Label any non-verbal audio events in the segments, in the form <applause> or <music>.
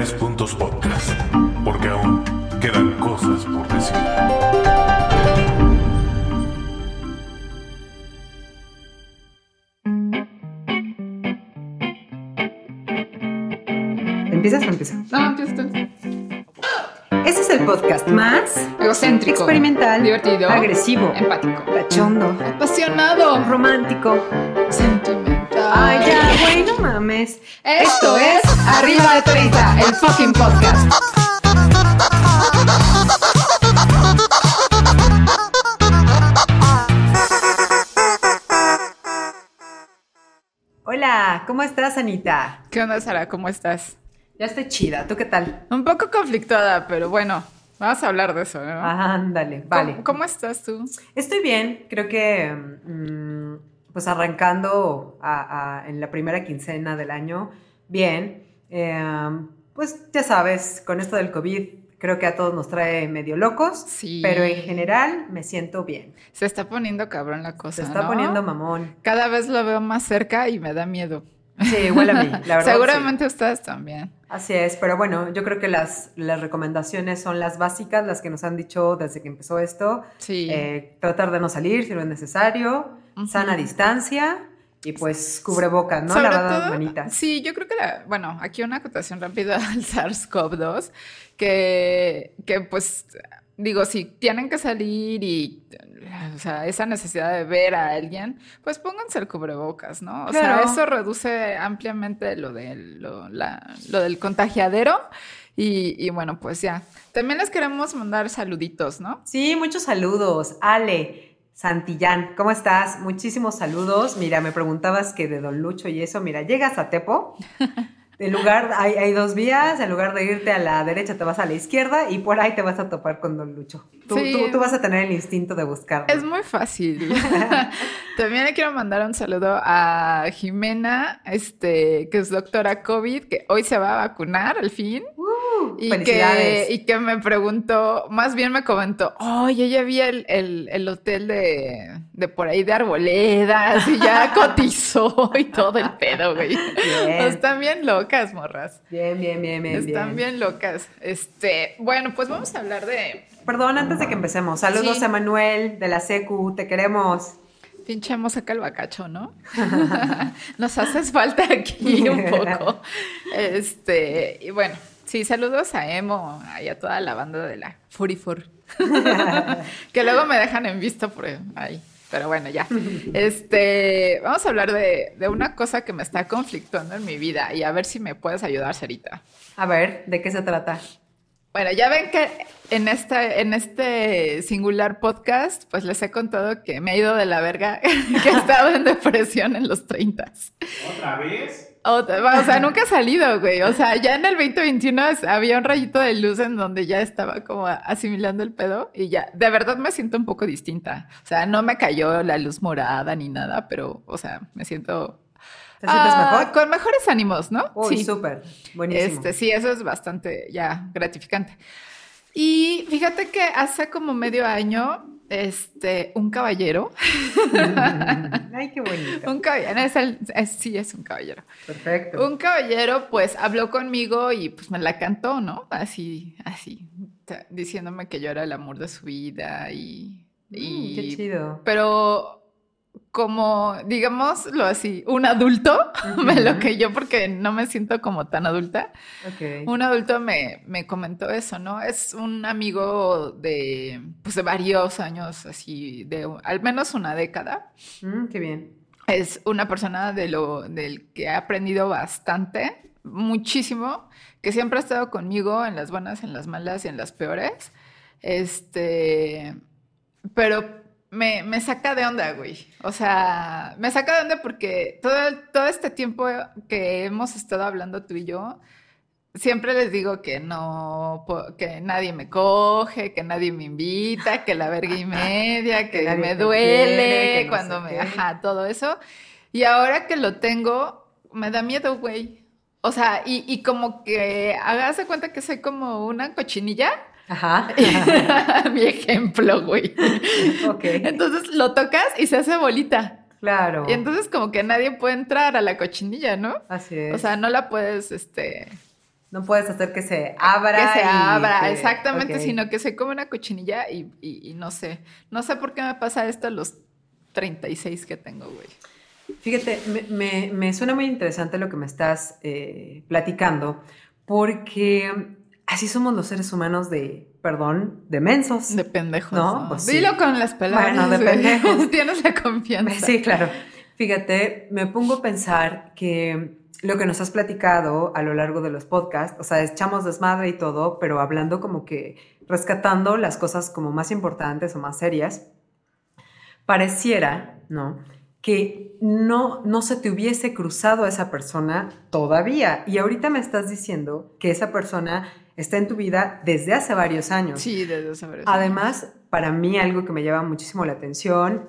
Tres Puntos Podcast, porque aún quedan cosas por decir. ¿Empiezas o empiezo? No, empieza tú. Este es el podcast más Egocéntrico. experimental, Divertido. agresivo, Empático. cachondo, Apasionado. romántico. Sentimental. Ay, ya, güey, no mames. Esto es Arriba de 30, el fucking podcast. Hola, ¿cómo estás, Anita? ¿Qué onda, Sara? ¿Cómo estás? Ya estoy chida, ¿tú qué tal? Un poco conflictuada, pero bueno, vamos a hablar de eso, ¿no? Ándale, vale. ¿Cómo, cómo estás tú? Estoy bien, creo que mm, pues arrancando a- a- en la primera quincena del año, bien. Eh, pues ya sabes, con esto del COVID creo que a todos nos trae medio locos, Sí. pero en general me siento bien. Se está poniendo cabrón la cosa. Se está ¿no? poniendo mamón. Cada vez lo veo más cerca y me da miedo. Sí, igual a mí, la <laughs> verdad. Seguramente ustedes también. sí. Así es, pero bueno, yo creo que las, las recomendaciones son las básicas, las que nos han dicho desde que empezó esto. Sí. Eh, tratar de no salir si no es necesario, Sana distancia y pues cubrebocas, ¿no? Lavado de manitas. Sí, yo creo que, la- bueno, aquí una acotación rápida <laughs> al SARS-CoV-2, que, que pues, digo, si tienen que salir y, o sea, esa necesidad de ver a alguien, pues pónganse el cubrebocas, ¿no? O Claro. sea, eso reduce ampliamente lo, de, lo, la- lo del contagiadero y, y bueno, pues ya. También les queremos mandar saluditos, ¿no? Sí, muchos saludos. Ale, Santillán, ¿cómo estás? Muchísimos saludos. Mira, me preguntabas que de Don Lucho y eso, mira, llegas a Tepo. En lugar, hay, hay dos vías, en lugar de irte a la derecha te vas a la izquierda y por ahí te vas a topar con Don Lucho. Tú, Sí. tú- tú vas a tener el instinto de buscarlo. Es muy fácil. <laughs> También le quiero mandar un saludo a Jimena, este, que es doctora COVID, que hoy se va a vacunar al fin. Uh, Y que, y que me preguntó, más bien me comentó, oye, ya vi el, el- el hotel de, de por ahí de Arboledas y ya <laughs> cotizó y todo el pedo, güey. Bien. Están bien locas, morras. Bien, bien, bien, bien. Están bien. bien locas. Este, bueno, pues vamos a hablar de Perdón, antes de que empecemos, saludos Sí. a Manuel de la Secu, te queremos. Pinche moseca el bacacho, ¿no? <laughs> Nos haces falta aquí un <laughs> poco. Este, y bueno, sí, saludos a Emo y a toda la banda de la Furifor. <laughs> que luego me dejan en visto por ahí. Pero bueno, ya. Este, vamos a hablar de, de una cosa que me está conflictuando en mi vida y a ver si me puedes ayudar, Sarita. A ver, ¿de qué se trata? Bueno, ya ven que en este, en este singular podcast, pues les he contado que me ha ido de la verga, <laughs> que he estado en depresión en los 30. ¿Otra vez? Otra- o sea, nunca he salido, güey. O sea, ya en el 2021 es- había un rayito de luz en donde ya estaba como asimilando el pedo y ya, de verdad me siento un poco distinta. O sea, no me cayó la luz morada ni nada, pero, o sea, me siento... ¿Te sientes ah, mejor? Con mejores ánimos, ¿no? Uy, súper. Buenísimo. Este, sí, eso es bastante ya gratificante. Y fíjate que hace como medio año, este, un caballero, Ay, qué bonito. un caballero, es el- es- sí es un caballero. Perfecto. Un caballero, pues, habló conmigo y pues me la cantó, ¿no? Así, así, diciéndome que yo era el amor de su vida y... Mm, qué chido. pero como, digámoslo así, un adulto <laughs> me lo que yo porque no me siento como tan adulta. Ok. Un adulto me, me comentó eso, ¿no? Es un amigo de, pues, de varios años, así, de al menos una década. Mm, qué bien. Es una persona de lo, del que he aprendido bastante, muchísimo, que siempre ha estado conmigo en las buenas, en las malas y en las peores. Este, pero me, me saca de onda, güey. O sea, me saca de onda porque todo, todo este tiempo que hemos estado hablando tú y yo, siempre les digo que no, que nadie me coge, que nadie me invita, que la verga y media, <laughs> que, me duele quiere, que no cuando me, qué. ajá, todo eso. Y ahora que lo tengo, me da miedo, güey. O sea, y, y como que hágase cuenta que soy como una cochinilla. Ajá. <laughs> Mi ejemplo, güey. ok. Entonces lo tocas y se hace bolita. Claro. Y entonces como que nadie puede entrar a la cochinilla, ¿no? Así es. O sea, no la puedes, este, No puedes hacer que se abra. Que se abra, que- exactamente, sino que se come una cochinilla y, y- y no sé. No sé por qué me pasa esto a los 36 que tengo, güey. Fíjate, me, me- me suena muy interesante lo que me estás eh, platicando, porque así somos los seres humanos de, perdón, de mensos. De pendejos. No, No, pues sí. Dilo con las palabras. Bueno, de pendejos. <laughs> Tienes la confianza. Sí, claro. Fíjate, me pongo a pensar que lo que nos has platicado a lo largo de los podcasts, o sea, echamos desmadre y todo, pero hablando como que rescatando las cosas como más importantes o más serias, pareciera, ¿no? Que no, no se te hubiese cruzado a esa persona todavía. Y ahorita me estás diciendo que esa persona está en tu vida desde hace varios años. Sí, desde saber Además, para mí algo que me llama muchísimo la atención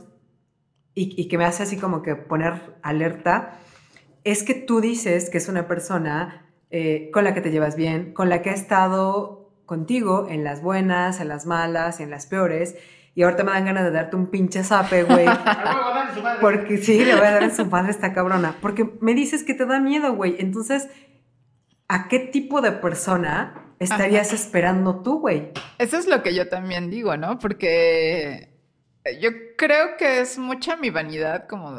y, y que me hace así como que poner alerta es que tú dices que es una persona eh, con la que te llevas bien, con la que ha estado contigo en las buenas, en las malas y en las peores. Y ahorita me dan ganas de darte un pinche zape, güey. <laughs> Porque sí, le voy a dar en su madre esta cabrona. Porque me dices que te da miedo, güey. Entonces, ¿a qué tipo de persona estarías esperando tú, güey? Eso es lo que yo también digo, ¿no? Porque yo creo que es mucha mi vanidad como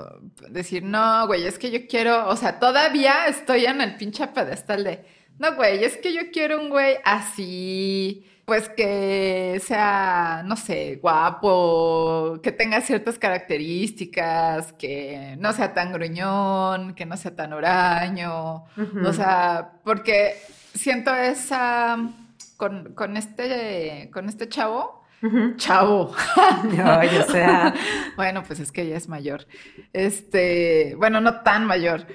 decir, no, güey, es que yo quiero, o sea, todavía estoy en el pinche pedestal de, no, güey, es que yo quiero un güey así, pues que sea, no sé, guapo, que tenga ciertas características, que no sea tan gruñón, que no sea tan huraño, o sea, porque siento esa, con, con este, con este chavo, chavo, <laughs> Ay, o sea, <laughs> bueno, pues es que ella es mayor. Este, bueno, no tan mayor,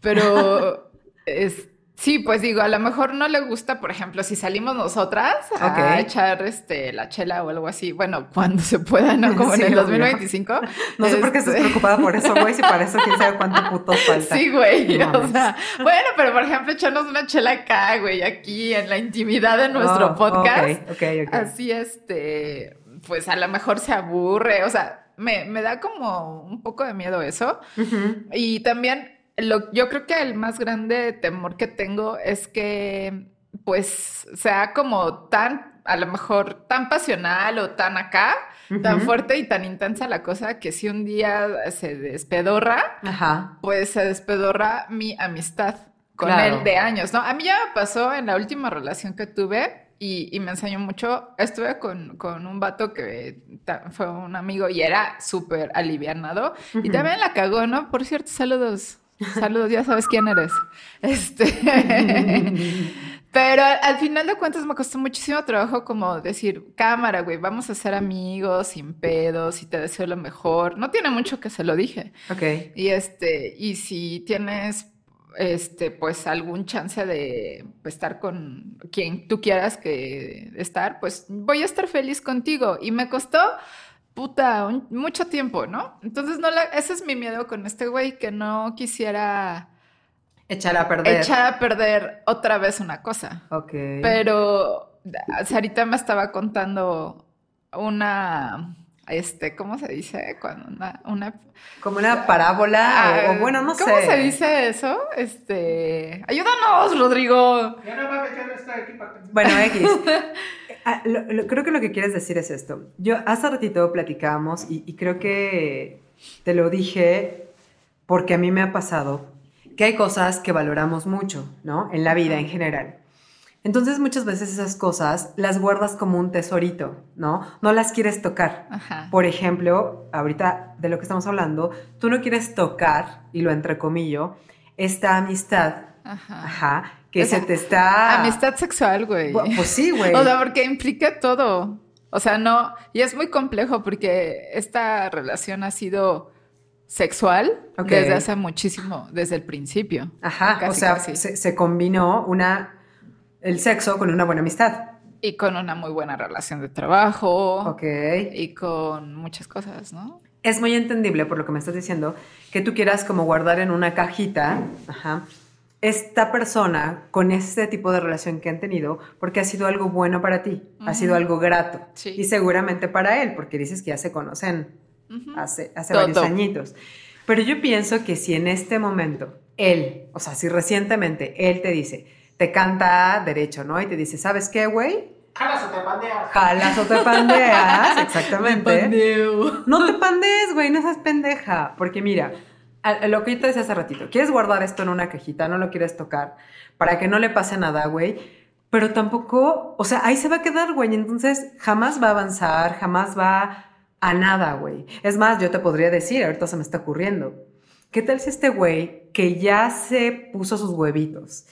pero es, <laughs> sí, pues digo, a lo mejor no le gusta, por ejemplo, si salimos nosotras a echar este la chela o algo así, bueno, cuando se pueda, ¿no? Como Sí, en el obvio. 2025. <laughs> no sé por qué estás Este, preocupada por eso, güey, si para eso quién sabe cuánto putos falta. Sí, güey. No o sea, bueno, pero por ejemplo, echarnos una chela acá, güey, aquí en la intimidad de nuestro Oh, podcast. Ok, ok, ok. Así, este, pues a lo mejor se aburre, o sea, me, me da como un poco de miedo eso. Y también, lo, yo creo que el más grande temor que tengo es que, pues, sea como tan, a lo mejor, tan pasional o tan acá, tan fuerte y tan intensa la cosa que si un día se despedorra, Ajá. pues se despedorra mi amistad con Claro. él de años, ¿no? A mí ya me pasó en la última relación que tuve y, y me enseñó mucho. Estuve con, con un vato que fue un amigo y era súper alivianado y también la cagó, ¿no? Por cierto, saludos. Saludos, ya sabes quién eres. Este. <laughs> Pero al, al final de cuentas me costó muchísimo trabajo como decir, cámara, güey, vamos a ser amigos, sin pedos, y te deseo lo mejor. No tiene mucho que se lo dije. Ok. Y este, y si tienes este, pues algún chance de pues, estar con quien tú quieras que estar, pues voy a estar feliz contigo. Y me costó puta un- mucho tiempo, ¿no? Entonces no la- ese es mi miedo con este güey, que no quisiera Echar a perder. echar a perder otra vez una cosa. Ok. Pero Sarita me estaba contando una, este, ¿cómo se dice? Cuando una, una Como una parábola, o, o bueno, no sé. ¿Cómo se dice eso? Este, ayúdanos, Rodrigo. Ya no va a meter esto aquí para que... Bueno, <laughs> X. Ah, lo- lo- creo que lo que quieres decir es esto. Yo hace ratito platicábamos y, y creo que te lo dije porque a mí me ha pasado que hay cosas que valoramos mucho, ¿no? En la vida en general. Entonces muchas veces esas cosas las guardas como un tesorito, ¿no? No las quieres tocar. Ajá. Por ejemplo, ahorita de lo que estamos hablando, tú no quieres tocar, y lo entrecomillo, esta amistad, Ajá. ajá, que se te está... Amistad sexual, güey. Pues sí, güey. O sea, porque implica todo. O sea, no, y es muy complejo porque esta relación ha sido sexual desde hace muchísimo, desde el principio. Ajá, o sea, se combinó una, el sexo con una buena amistad. Y con una muy buena relación de trabajo. Ok. Y con muchas cosas, ¿no? Es muy entendible por lo que me estás diciendo que tú quieras como guardar en una cajita, ajá, esta persona con este tipo de relación que han tenido porque ha sido algo bueno para ti, ha sido algo grato. Sí. Y seguramente para él, porque dices que ya se conocen hace, hace Todo. varios añitos. Pero yo pienso que si en este momento él, o sea, si recientemente él te dice, te canta derecho, ¿no? Y te dice, ¿sabes qué, güey? Jalas o te pandeas. Jalas o te pandeas, <laughs> exactamente. No te pandees, güey, no seas pendeja. Porque mira, lo que yo te decía hace ratito, quieres guardar esto en una cajita, no lo quieres tocar, para que no le pase nada, güey. Pero tampoco, o sea, ahí se va a quedar, güey. Entonces jamás va a avanzar, jamás va a nada, güey. Es más, yo te podría decir, ahorita se me está ocurriendo, ¿qué tal si este güey que ya se puso sus huevitos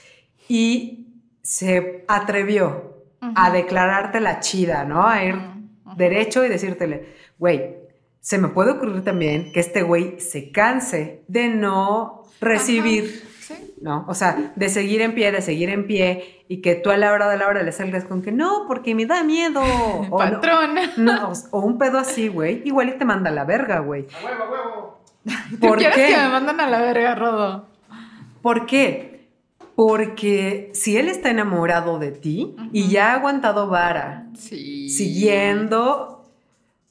y se atrevió a declararte la chida, ¿no? A ir derecho y decírtele, güey, se me puede ocurrir también que este güey se canse de no recibir, Sí. ¿no? O sea, de seguir en pie, de seguir en pie y que tú a la hora de la hora le salgas con que no, porque me da miedo. <laughs> O, Patrón. no, o un pedo así, güey, igual y te manda a la verga, güey. A huevo, a huevo. ¿Tú ¿Por quieres qué? que me manden a la verga, Rodo? ¿Por qué? Porque si él está enamorado de ti y ya ha aguantado vara, Sí. siguiendo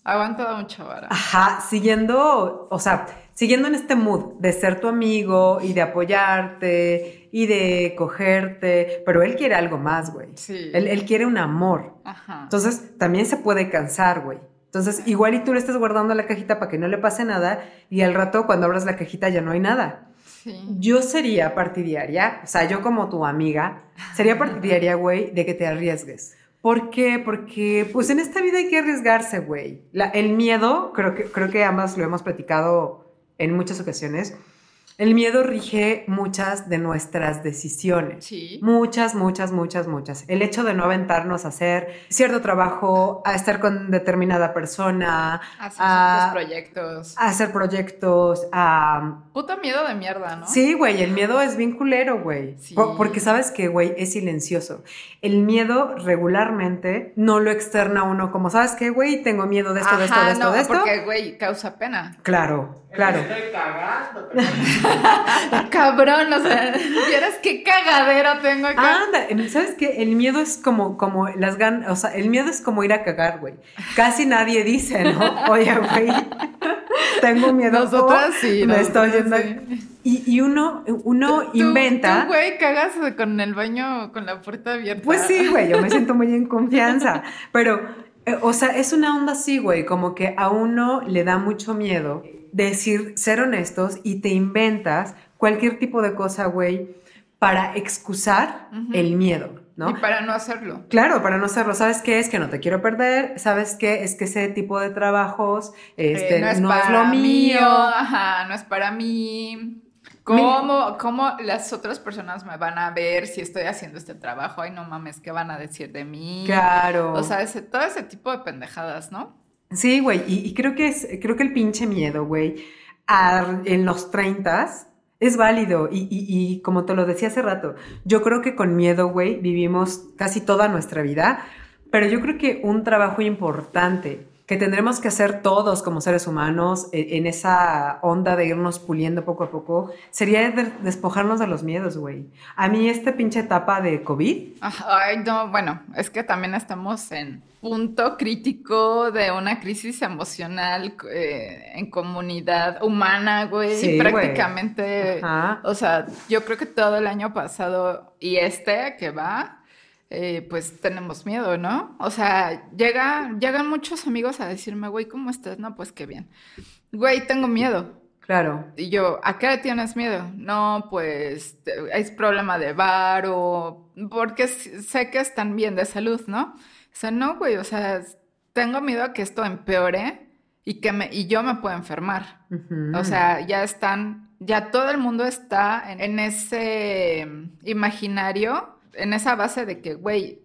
Ha aguantado mucha vara. Ajá, siguiendo, o sea, siguiendo en este mood de ser tu amigo y de apoyarte y de cogerte, pero él quiere algo más, güey. Sí. Él, él quiere un amor. Ajá. Entonces, también se puede cansar, güey. Entonces, igual y tú le estás guardando la cajita para que no le pase nada y al rato cuando abras la cajita ya no hay nada. Sí. Yo sería partidaria, o sea, yo como tu amiga, sería partidaria, <laughs> güey, de que te arriesgues. ¿Por qué? Porque, pues en esta vida hay que arriesgarse, güey. El miedo, creo que, creo que ambas lo hemos platicado en muchas ocasiones, el miedo rige muchas de nuestras decisiones. Sí. Muchas, muchas, muchas, muchas. El hecho de no aventarnos a hacer cierto trabajo, a estar con determinada persona, Hacer a, ciertos proyectos. a hacer proyectos, a Puto miedo de mierda, ¿no? Sí, güey, el miedo es bien culero, güey. Sí. Po- Porque sabes que, güey, es silencioso. El miedo regularmente no lo externa uno como, ¿sabes qué, güey? Tengo miedo de esto, de esto, de esto, no, de esto. porque, güey, causa pena. Claro, claro. Me estoy cagando. pero- <laughs> Cabrón, o sea, vieras qué cagadero tengo acá. Anda, ¿sabes qué? El miedo es como, como las ganas, o sea, el miedo es como ir a cagar, güey. Casi nadie dice, ¿no? <laughs> Oye, güey, tengo miedo. Nosotras sí. Me nosotras estoy yendo. sí. Y, y uno, uno Tú- inventa. Tú, güey, cagas con el baño con la puerta abierta. Pues sí, güey, yo me <laughs> siento muy en confianza. Pero, eh, o sea, es una onda así, güey, como que a uno le da mucho miedo decir, ser honestos y te inventas cualquier tipo de cosa, güey, para excusar el miedo, ¿no? Y para no hacerlo. Claro, para no hacerlo. ¿Sabes qué? Es que no te quiero perder. ¿Sabes qué? Es que ese tipo de trabajos este, Eh, no, es, para lo mí, mío. Ajá, no es para mí. ¿Cómo, ¿Cómo las otras personas me van a ver si estoy haciendo este trabajo? Ay, no mames, ¿qué van a decir de mí? Claro. O sea, ese- todo ese tipo de pendejadas, ¿no? Sí, güey, y, creo que es, creo que el pinche miedo, güey, en los 30 es válido. Y, como te lo decía hace rato, yo creo que con miedo, güey, vivimos casi toda nuestra vida, pero yo creo que un trabajo importante que tendremos que hacer todos como seres humanos e- en esa onda de irnos puliendo poco a poco, sería de- despojarnos de los miedos, güey. A mí esta pinche etapa de COVID, Ay, no, bueno, es que también estamos en punto crítico de una crisis emocional eh, en comunidad humana, güey. Sí, prácticamente, o sea, yo creo que todo el año pasado y este que va, eh, pues tenemos miedo, ¿no? O sea, llega, llegan muchos amigos a decirme, güey, ¿cómo estás? No, pues qué bien. Güey, tengo miedo. claro. Y yo, ¿a qué le tienes miedo? No, pues es problema de bar o porque sé que están bien de salud, ¿no? O sea, no, güey, o sea, tengo miedo a que esto empeore y que me y yo me pueda enfermar. O sea, ya están, ya todo el mundo está en, en ese imaginario, en esa base de que, güey,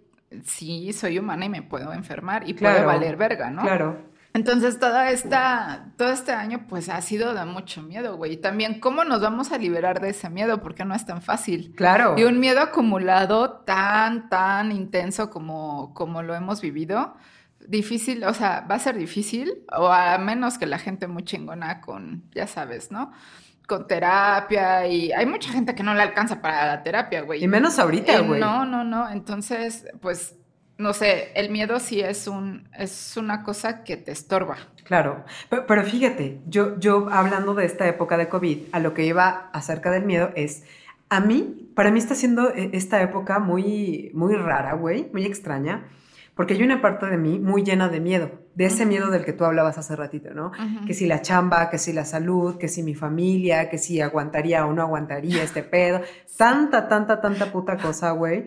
sí, soy humana y me puedo enfermar y puede Claro. valer verga, ¿no? Claro. Entonces, toda esta, todo este año, pues ha sido de mucho miedo, güey. Y también, ¿cómo nos vamos a liberar de ese miedo? Porque no es tan fácil. Claro. Y un miedo acumulado tan, tan intenso como, como lo hemos vivido, difícil, o sea, va a ser difícil, o a menos que la gente muy chingona con, ya sabes, ¿no? Con terapia y hay mucha gente que no le alcanza para la terapia, güey. Y menos ahorita, Eh, güey. no, no, no. Entonces, pues, no sé, el miedo sí es un, es una cosa que te estorba. Claro, pero, pero fíjate, yo, yo hablando de esta época de COVID, a lo que iba acerca del miedo es, A mí, para mí está siendo eh, esta época muy, muy rara, güey, muy extraña, porque hay una parte de mí muy llena de miedo, de ese miedo del que tú hablabas hace ratito, ¿no? Que si la chamba, que si la salud, que si mi familia, que si aguantaría o no aguantaría este pedo. Tanta, tanta, tanta puta cosa, güey.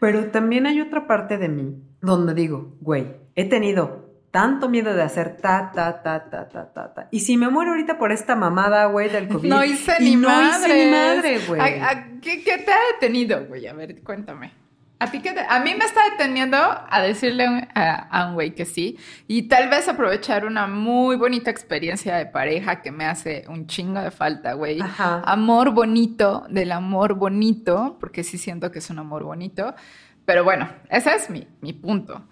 Pero también hay otra parte de mí donde digo, güey, he tenido tanto miedo de hacer ta, ta, ta, ta, ta, ta, ta. Y si me muero ahorita por esta mamada, güey, del <laughs> COVID. No hice y ni no madre. hice ni madre, güey. ¿A, a- qué, qué te ha detenido, güey? A ver, cuéntame. ¿A ti qué te- A mí me está deteniendo a decirle a un- a, a un güey que sí y tal vez aprovechar una muy bonita experiencia de pareja que me hace un chingo de falta, güey. Ajá. Amor bonito, del amor bonito, porque sí siento que es un amor bonito. Pero bueno, ese es mi, mi punto.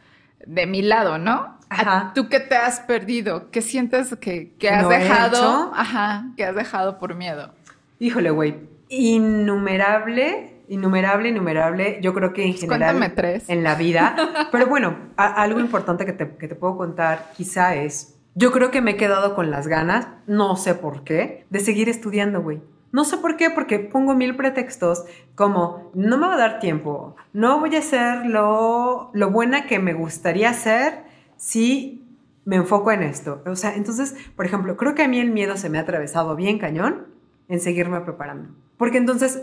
De mi lado, ¿no? ¿A- Ajá. ¿Tú qué te has perdido? ¿Qué sientes que, que has ¿No he dejado? Ajá, que has dejado por miedo. Híjole, güey. Innumerable, innumerable, innumerable. Yo creo que en Pues general. cuéntame tres. En la vida. <laughs> Pero bueno, a- algo importante que te, que te puedo contar quizá es. Yo creo que me he quedado con las ganas, no sé por qué, de seguir estudiando, güey. No sé por qué, porque pongo mil pretextos como no me va a dar tiempo, no voy a hacer lo, lo buena que me gustaría hacer si me enfoco en esto. O sea, entonces, por ejemplo, creo que a mí el miedo se me ha atravesado bien cañón en seguirme preparando. Porque entonces,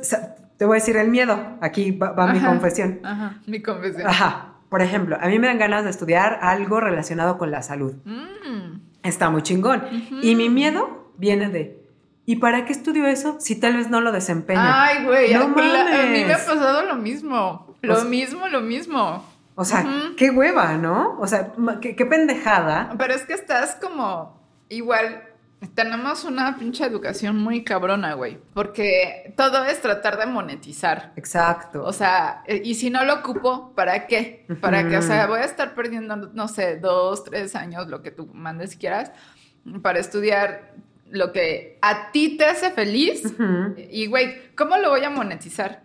te voy a decir el miedo, aquí va, va mi confesión. Ajá, mi confesión. Ajá. Por ejemplo, a mí me dan ganas de estudiar algo relacionado con la salud. Mm, Está muy chingón. Y mi miedo viene de, ¿y para qué estudio eso si tal vez no lo desempeño? Ay, güey, No a, a mí me ha pasado lo mismo. Lo Pues- mismo, lo mismo. o sea, qué hueva, ¿no? O sea, qué, qué pendejada. Pero es que estás como igual. Tenemos una pinche educación muy cabrona, güey. Porque todo es tratar de monetizar. Exacto. O sea, eh, y si no lo ocupo, ¿para qué? Para que, o sea, voy a estar perdiendo, no sé, dos, tres años, lo que tú mandes si quieras, para estudiar lo que a ti te hace feliz. Y, güey, ¿cómo lo voy a monetizar?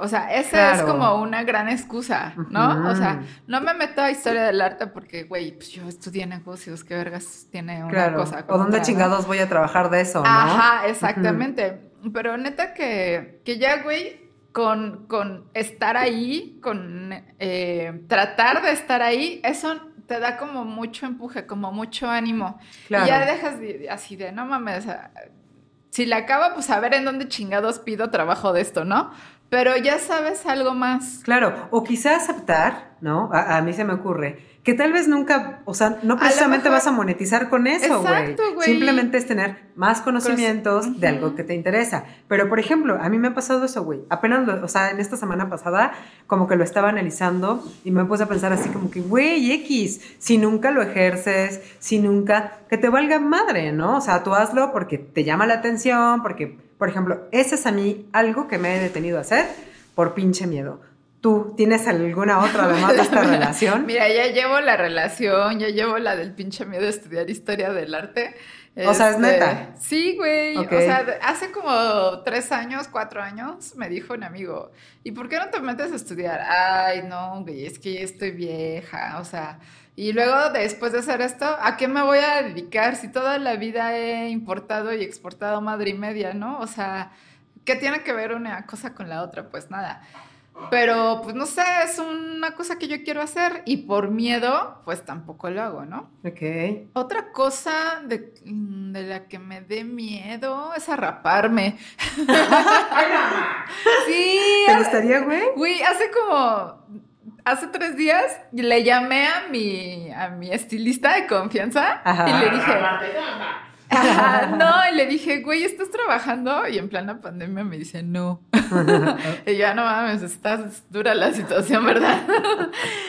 O sea, esa es como una gran excusa, ¿no? O sea, no me meto a historia del arte porque, güey, pues yo estudié negocios, ¿qué vergas tiene una claro. cosa? o dónde otra, no? chingados voy a trabajar de eso, ¿no? Ajá, exactamente. Pero neta que, que ya, güey, con, con estar ahí, con eh, tratar de estar ahí, eso te da como mucho empuje, como mucho ánimo. Claro. Y ya dejas de- así de, no mames, si la acabo, pues a ver en dónde chingados pido trabajo de esto, ¿no? Pero ya sabes algo más. Claro, o quizá aceptar, ¿no? A, a mí se me ocurre que tal vez nunca, o sea, no precisamente mejor- vas a monetizar con eso, güey. Exacto, güey. Simplemente es tener más conocimientos de algo que te interesa. Pero, por ejemplo, a mí me ha pasado eso, güey. Apenas, lo- o sea, en esta semana pasada, como que lo estaba analizando y me puse a pensar así como que, güey, X, si nunca lo ejerces, si nunca, que te valga madre, ¿no? O sea, tú hazlo porque te llama la atención, porque, por ejemplo, ese es a mí algo que me he detenido a hacer por pinche miedo. ¿Tú tienes alguna otra además de esta <laughs> relación? Mira, ya llevo la relación, ya llevo la del pinche miedo de estudiar historia del arte. O sea, ¿es Este, neta? Sí, güey. O sea, hace como tres años, cuatro años, me dijo un amigo, ¿y por qué no te metes a estudiar? Ay, no, güey, es que ya estoy vieja, o sea... Y luego, después de hacer esto, ¿a qué me voy a dedicar si toda la vida he importado y exportado madre y media, ¿no? O sea, ¿qué tiene que ver una cosa con la otra? Pues nada. Pero, pues no sé, es una cosa que yo quiero hacer y por miedo, pues tampoco lo hago, ¿no? Ok. Otra cosa de, de la que me dé miedo es arraparme. <laughs> sí, ¿Te gustaría, güey? güey, hace como, hace tres días le llamé a mi, a mi estilista de confianza Ajá. y le dije. Ajá, no, y le dije, güey, ¿estás trabajando? Y en plena pandemia me dice, no. <laughs> y yo, "Ah, no mames, está dura la situación, ¿verdad?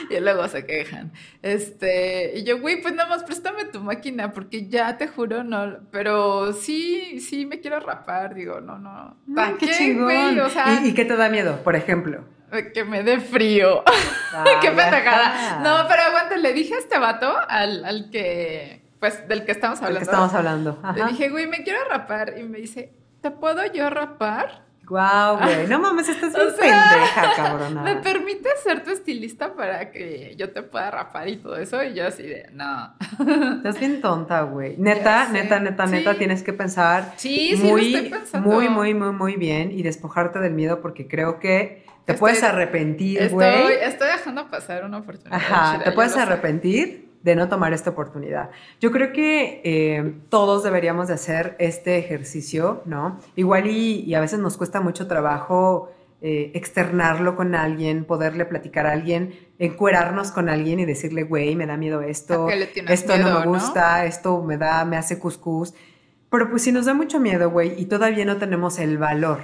y luego se quejan. Este, y yo, güey, pues nada más préstame tu máquina, porque ya te juro, no. Pero sí, sí me quiero rapar, digo, no, no. ¿Para Ay, qué qué, chingón. güey? O sea, ¿Y, y qué te da miedo, por ejemplo? Que me dé frío. <laughs> ¡Qué pendejada! No, pero aguanta, le dije a este vato, al, al que, pues, del que estamos Del hablando. que estamos hablando. Le dije, güey, me quiero rapar. Y me dice, ¿te puedo yo rapar? Guau, güey. No mames, estás <laughs> bien pendeja, cabrona. ¿Me permites ser tu estilista para que yo te pueda rapar y todo eso? Y yo así de, no. <laughs> Estás bien tonta, güey. Neta, neta, neta, neta, Sí. tienes que pensar Sí, sí, lo muy, estoy pensando. muy, muy, muy, muy bien y despojarte del miedo porque creo que te Estoy- puedes arrepentir, Estoy, güey. estoy dejando pasar una oportunidad. Ajá, chida, te puedes lo arrepentir de no tomar esta oportunidad. Yo creo que eh, todos deberíamos de hacer este ejercicio, ¿no? Igual y, y a veces nos cuesta mucho trabajo eh, externarlo con alguien, poderle platicar a alguien, encuerarnos con alguien y decirle, güey, me da miedo esto, ¿A qué le tienes esto no me no? gusta, esto me da, me hace cuscús. Pero pues si nos da mucho miedo, güey, y todavía no tenemos el valor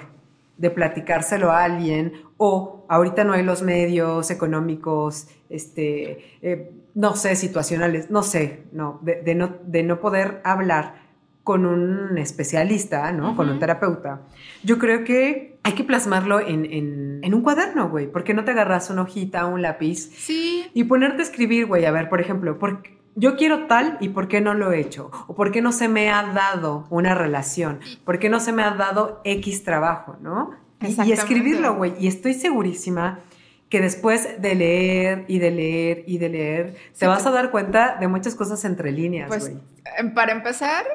de platicárselo a alguien o ahorita no hay los medios económicos, este, eh, no sé, situacionales, no sé, no, de, de no, de no poder hablar con un especialista, ¿no? Con un terapeuta. Yo creo que hay que plasmarlo en, en- en un cuaderno, güey. ¿Por qué no te agarras una hojita, un lápiz Sí, y ponerte a escribir, güey, a ver, por ejemplo, ¿por qué- yo quiero tal y por qué no lo he hecho? ¿O por qué no se me ha dado una relación? ¿Por qué no se me ha dado X trabajo, no? Y- Y, escribirlo, güey. Y estoy segurísima que después de leer y de leer y de leer, Sí, te vas a dar cuenta de muchas cosas entre líneas, pues güey. em, para empezar,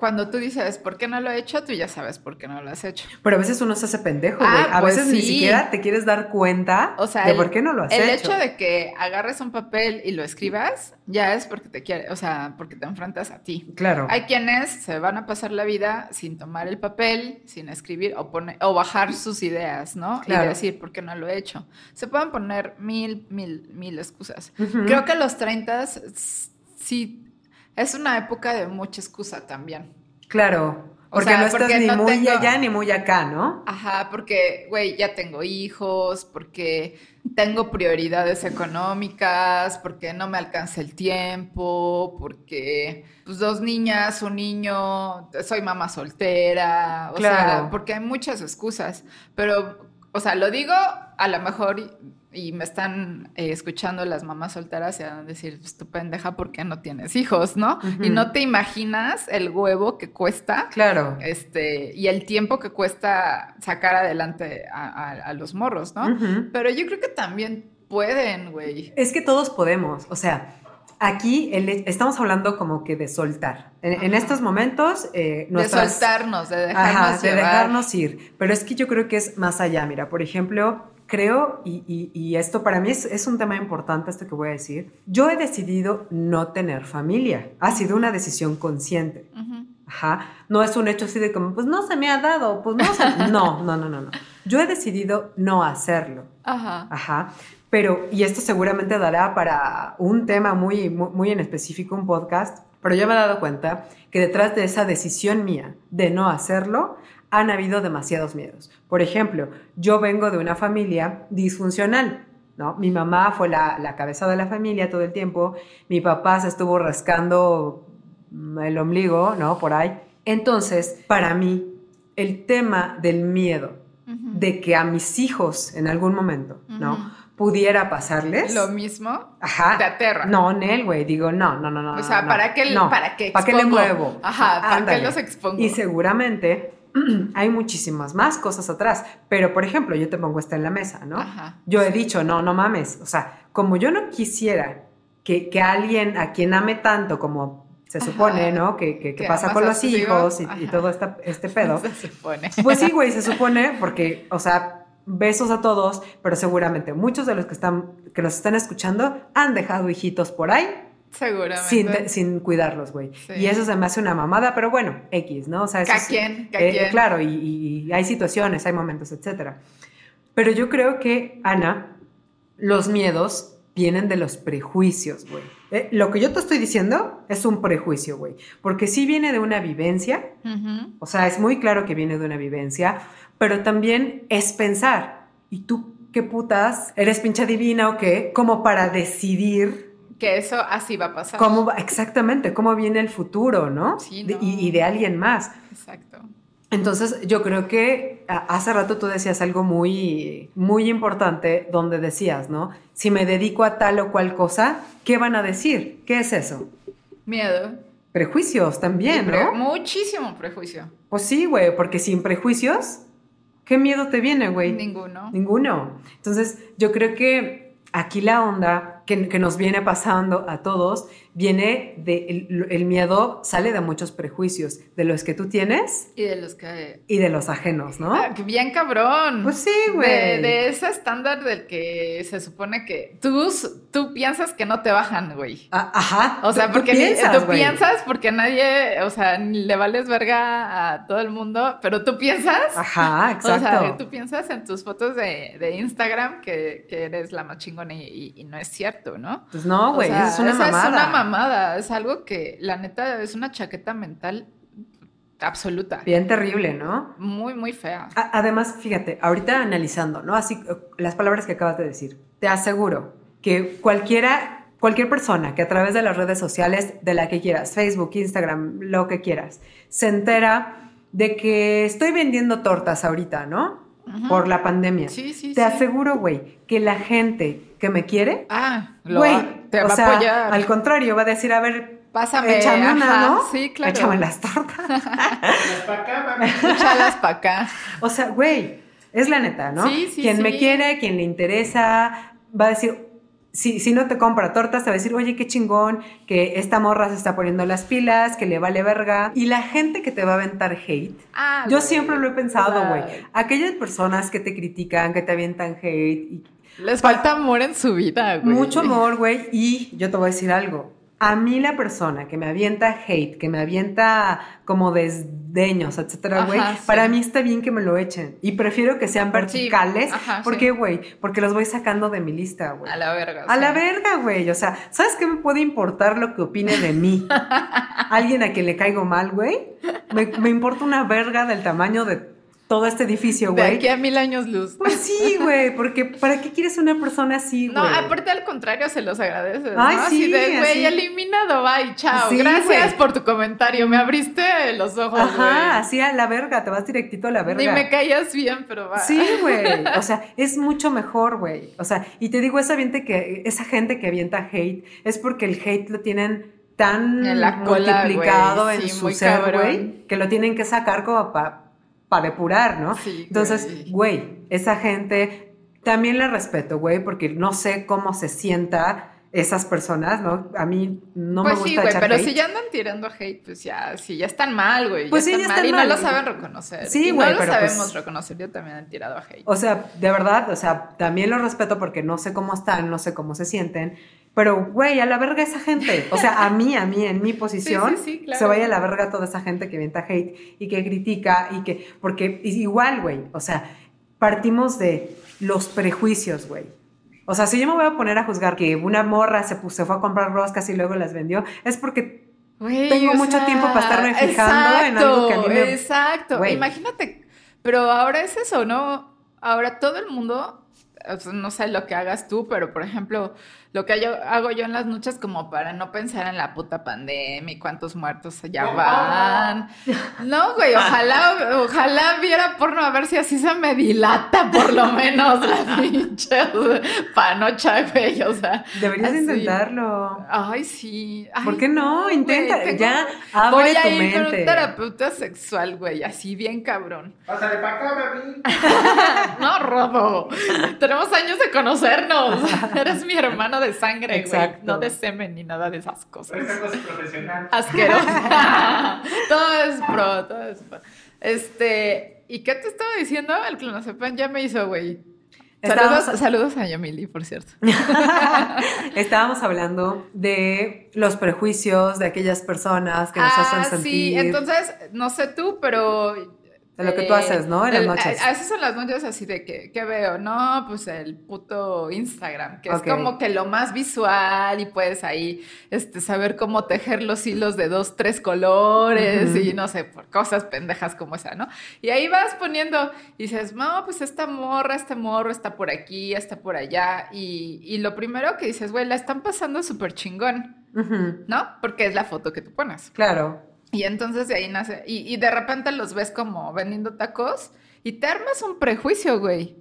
cuando tú dices, ¿por qué no lo he hecho? Tú ya sabes por qué no lo has hecho. Pero a veces uno se hace pendejo, Ah, güey. a pues veces ni sí. siquiera te quieres dar cuenta O sea, de el- por qué no lo has El hecho. hecho de que agarres un papel y lo escribas, ya es porque te quiere, o sea, porque te enfrentas a ti. Claro. Hay quienes se van a pasar la vida sin tomar el papel, sin escribir o, poner, o bajar sus ideas, ¿no? Claro. Y decir, ¿por qué no lo he hecho? Se pueden poner mil, mil, mil excusas. Ujú. Creo que los 30 sí es una época de mucha excusa también. Claro. O Porque sea, no estás porque ni no muy tengo- allá ni muy acá, ¿no? Ajá, porque, güey, ya tengo hijos, porque tengo prioridades económicas, porque no me alcanza el tiempo, porque, pues, dos niñas, un niño, soy mamá soltera, o Claro. sea, porque hay muchas excusas, pero, o sea, lo digo a lo mejor y, me están eh, escuchando las mamás solteras y van a decir, pues, tu pendeja, ¿por qué no tienes hijos, no? Y no te imaginas el huevo que cuesta Claro. este, y el tiempo que cuesta sacar adelante a, a- a los morros, ¿no? Pero yo creo que también pueden, güey. Es que todos podemos, o sea, aquí el- estamos hablando como que de soltar. En, estos momentos, eh, De soltarnos, de dejarnos Ajá, de dejarnos ir. Pero es que yo creo que es más allá. Mira, por ejemplo, creo, y, y- y esto para mí es, es un tema importante, esto que voy a decir. Yo he decidido no tener familia. Ha sido una decisión consciente. Ajá. No es un hecho así de como, pues no se me ha dado, pues no se... <laughs> No, no, no, no, no. Yo he decidido no hacerlo. Ajá. Ajá. Pero, y esto seguramente dará para un tema muy, muy, muy en específico, un podcast, pero yo me he dado cuenta que detrás de esa decisión mía de no hacerlo, han habido demasiados miedos. Por ejemplo, yo vengo de una familia disfuncional. ¿no? Mi mamá fue la, la cabeza de la familia todo el tiempo, mi papá se estuvo rascando el ombligo, ¿no? Por ahí. Entonces, para mí, el tema del miedo, Ujú. de que a mis hijos en algún momento, ¿no? Ujú. Pudiera pasarles. Lo mismo Ajá. te aterra. No, Nel, güey. Digo, no, no, no, no. O sea, no, ¿para qué, no. para qué ¿Para qué le expongo? muevo? Ajá, ¿para Ándale. qué los expongo? Y seguramente <clears throat> hay muchísimas más cosas atrás. Pero, por ejemplo, yo te pongo esta en la mesa, ¿no? Ajá. Yo he dicho, no, no mames. O sea, como yo no quisiera que, que alguien a quien ame tanto como se Ajá. supone, ¿no? Que, que- pasa con los hijos y, todo esta- este pedo. <laughs> Se supone. Pues sí, güey, se supone, porque, o sea, besos a todos, pero seguramente muchos de los que están, que nos están escuchando han dejado hijitos por ahí Seguramente. sin, sin cuidarlos, güey. Sí. Y eso se me hace una mamada, pero bueno, X, ¿no? O sea, eso Cada es- eh. Claro, y, hay situaciones, hay momentos, etcétera. Pero yo creo que, Ana, los miedos vienen de los prejuicios, güey. Eh, lo que yo te estoy diciendo es un prejuicio, güey. Porque sí viene de una vivencia, o sea, es muy claro que viene de una vivencia, pero también es pensar, ¿y tú qué putas? ¿Eres pinche divina o qué? Como para decidir Que eso así va a pasar. cómo va, exactamente, cómo viene el futuro, ¿no? Sí, De- y, y de alguien más. Exacto. Entonces, yo creo que a- hace rato tú decías algo muy, muy importante donde decías, ¿no? Si me dedico a tal o cual cosa, ¿qué van a decir? ¿Qué es eso? Miedo. Prejuicios también, pre- ¿no? Muchísimo prejuicio. Pues sí, güey, porque sin prejuicios, ¿qué miedo te viene, güey? Ninguno. Ninguno. Entonces, yo creo que aquí la onda que, que nos viene pasando a todos viene de el, el miedo sale de muchos prejuicios, de los que tú tienes Y de los que... y de los ajenos, ¿no? Ah, bien cabrón. Pues sí, De, güey. de ese estándar del que se supone que tú, tú piensas que no te bajan, güey. Ah, Ajá. O sea, Tú- porque tú ni- piensas, tú güey. piensas porque nadie, o sea, ni le vales verga a todo el mundo, pero tú piensas, Ajá, <laughs> o sea, exacto. tú piensas en tus fotos de, de Instagram que, que eres la más chingona y, y- y no es cierto, ¿no? Pues no, güey, O sea, es una esa mamada. es una mamada, es algo que la neta es una chaqueta mental absoluta, Bien terrible, ¿no? muy, muy fea. A- Además, fíjate, ahorita analizando, ¿no? Así, eh, las palabras que acabas de decir, te aseguro que cualquiera, cualquier persona que a través de las redes sociales, de la que quieras, Facebook, Instagram, lo que quieras, se entera de que estoy vendiendo tortas ahorita, ¿no? Por la pandemia. Sí, sí, te sí. aseguro, güey, que la gente que me quiere, Ah, lo, güey, te o va sea, a apoyar. al contrario, va a decir, a ver, Pásame, échame una, ajá, ¿no? Sí, claro. Échame las tortas. Las pa' acá, mami. Échalas para acá. O sea, güey, es la neta, ¿no? Sí, sí, quien me quiere, quien le interesa, va a decir, si, si no te compra tortas, te va a decir, oye, qué chingón, que esta morra se está poniendo las pilas, que le vale verga. Y la gente que te va a aventar hate, Ah, yo güey, siempre lo he pensado, claro. güey. Aquellas personas que te critican, que te avientan hate, y Les falta amor en su vida, güey. mucho amor, güey. Y yo te voy a decir algo. A mí la persona que me avienta hate, que me avienta como desdeños, etcétera, Ajá, güey, sí. para mí está bien que me lo echen. Y prefiero que sean verticales. ajá, ¿Por sí. qué, güey? Porque los voy sacando de mi lista, güey. A la verga. A la verga, güey. O sea, ¿sabes qué me puede importar lo que opine de mí? <laughs> Alguien a quien le caigo mal, güey. Me, me importa una verga del tamaño de todo este edificio, De güey. aquí a mil años luz. Pues sí, <laughs> güey, porque ¿para qué quieres una persona así, güey? No, aparte al contrario, se los agradeces. Ay, ¿no? sí, Así de, güey, eliminado, bye, chao. Sí, Gracias por tu comentario, me abriste los ojos, Ajá, güey. así a la verga, te vas directito a la verga. Ni me caías bien, pero va. Sí, güey. <laughs> O sea, es mucho mejor, güey. O sea, y te digo, esa gente que, esa gente que avienta hate es porque el hate lo tienen tan En la cola, multiplicado en Sí, su ser, güey, que lo tienen que sacar como para depurar, ¿no? Sí, Entonces, güey. esa gente también la respeto, güey, porque no sé cómo se sienta esas personas, ¿no? A mí no pues me gusta sí, güey, pero hate. si ya andan tirando hate, pues ya, sí, ya están mal, güey. Pues sí, están ya mal están y mal. no lo saben reconocer. Sí, Y güey, No lo sabemos pues- reconocer. Yo también he tirado a hate. O sea, de verdad, o sea, también lo respeto porque no sé cómo están, no sé cómo se sienten, pero, güey, a la verga esa gente. O sea, a mí, a mí, en mi <laughs> posición, sí, sí, claro. se vaya a la verga toda esa gente que vienta hate y que critica y que, porque igual, güey, o sea, partimos de los prejuicios, güey. O sea, si yo me voy a poner a juzgar que una morra se, puso, se fue a comprar roscas y luego las vendió, es porque Güey, Tengo mucho sea, tiempo para estarme fijando en algo que a mí me- Exacto, imagínate, pero ahora es eso, ¿no? Ahora todo el mundo, no sé lo que hagas tú, pero por ejemplo, lo que yo hago yo en las noches como para no pensar en la puta pandemia y cuántos muertos ya ¿Cómo? van. No, güey, ojalá, ojalá viera porno a ver si así se me dilata por lo menos la <laughs> pinche panocha, güey, o sea. deberías así. intentarlo. Ay, sí. Ay, ¿Por qué no? güey, Intenta, tengo- ya, abre Voy a tu ir con un terapeuta sexual, güey, así bien cabrón. Pásale para acá, mami. <laughs> No, Rodo. Tenemos años de conocernos. <laughs> Eres mi hermano de sangre, güey. Exacto. No de semen ni nada de esas cosas. es profesional. Asqueroso. <laughs> <laughs> todo es pro, todo es pro. Este, ¿y qué te estaba diciendo? El clonazepam ya me hizo, güey. Estábamos- Saludos, saludos a Yamili, por cierto. <laughs> Estábamos hablando de los prejuicios de aquellas personas que nos ah, hacen sentir. sí, entonces, no sé tú, pero... eh, De lo que tú haces, ¿no? En las el- noches. A, a veces son las noches así de que, ¿qué veo? No, pues el puto Instagram, que Ok. es como que lo más visual y puedes ahí este, saber cómo tejer los hilos de dos, tres colores Ujú. y no sé, por cosas pendejas como esa, ¿no? Y ahí vas poniendo y dices, no, pues esta morra, este morro está por aquí, está por allá. Y, y lo primero que dices, güey, la están pasando súper chingón, Ujú, ¿no? Porque es la foto que tú pones. Claro. Y entonces de ahí nace, y, y de repente los ves como vendiendo tacos y te armas un prejuicio, güey.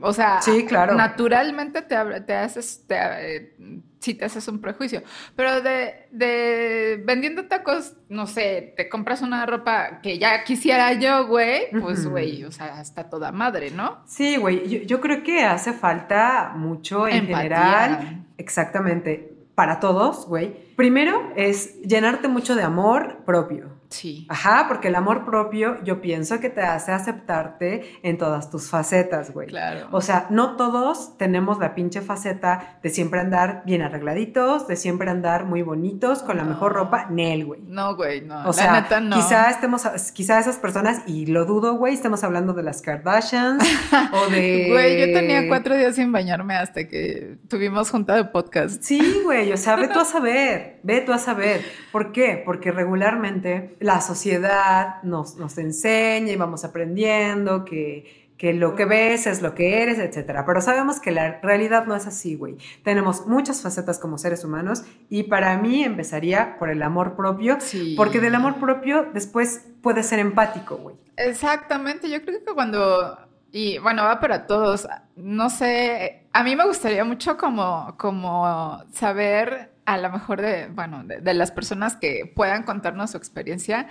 O sea, Sí, claro. naturalmente te, te haces, te, eh, sí te haces un prejuicio. Pero de, de vendiendo tacos, no sé, te compras una ropa que ya quisiera yo, güey, pues, güey, o sea, está toda madre, ¿no? Sí, güey, yo, yo creo que hace falta mucho en Empatía. general, exactamente, para todos, güey. Primero es llenarte mucho de amor propio. Sí. Ajá, porque el amor propio yo pienso que te hace aceptarte en todas tus facetas, güey. Claro. O sea, no todos tenemos la pinche faceta de siempre andar bien arregladitos, de siempre andar muy bonitos, con la mejor ropa, Nel, güey. no, güey, no. O la sea, neta no. quizá estemos, quizá esas personas, y lo dudo, güey, estemos hablando de las Kardashians o de... <laughs> Güey, yo tenía cuatro días sin bañarme hasta que tuvimos junta de podcast. Sí, güey, o sea, ve tú a saber, ve tú a saber. ¿Por qué? Porque regularmente la sociedad nos, nos enseña y vamos aprendiendo que, que lo que ves es lo que eres, etcétera. Pero sabemos que la realidad no es así, güey. Tenemos muchas facetas como seres humanos y para mí empezaría por el amor propio, Sí. porque del amor propio después puedes ser empático, güey. Exactamente, yo creo que cuando, y bueno, va para todos, no sé, a mí me gustaría mucho como, como saber a lo mejor de, bueno, de, las personas que puedan contarnos su experiencia,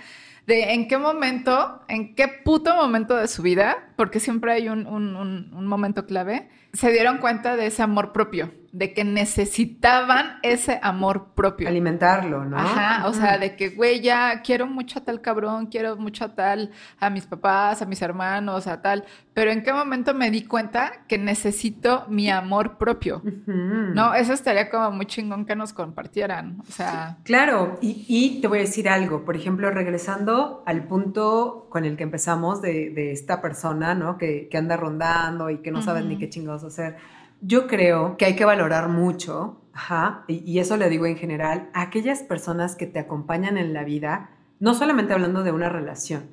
de en qué momento, en qué puto momento de su vida, porque siempre hay un- un- un momento clave, se dieron cuenta de ese amor propio, de que necesitaban ese amor propio. Alimentarlo, ¿no? Ajá, o sea, de que, güey, ya quiero mucho a tal cabrón, quiero mucho a tal, a mis papás, a mis hermanos, a tal, pero ¿en qué momento me di cuenta que necesito mi amor propio? No, eso estaría como muy chingón que nos compartieran, o sea, Claro, y, y te voy a decir algo, por ejemplo, regresando al punto con el que empezamos de, de esta persona, ¿no? Que, que anda rondando y que no sabes ni Ujú. qué chingados hacer. Yo creo que hay que valorar mucho, ajá, y, y eso le digo en general, a aquellas personas que te acompañan en la vida, no solamente hablando de una relación,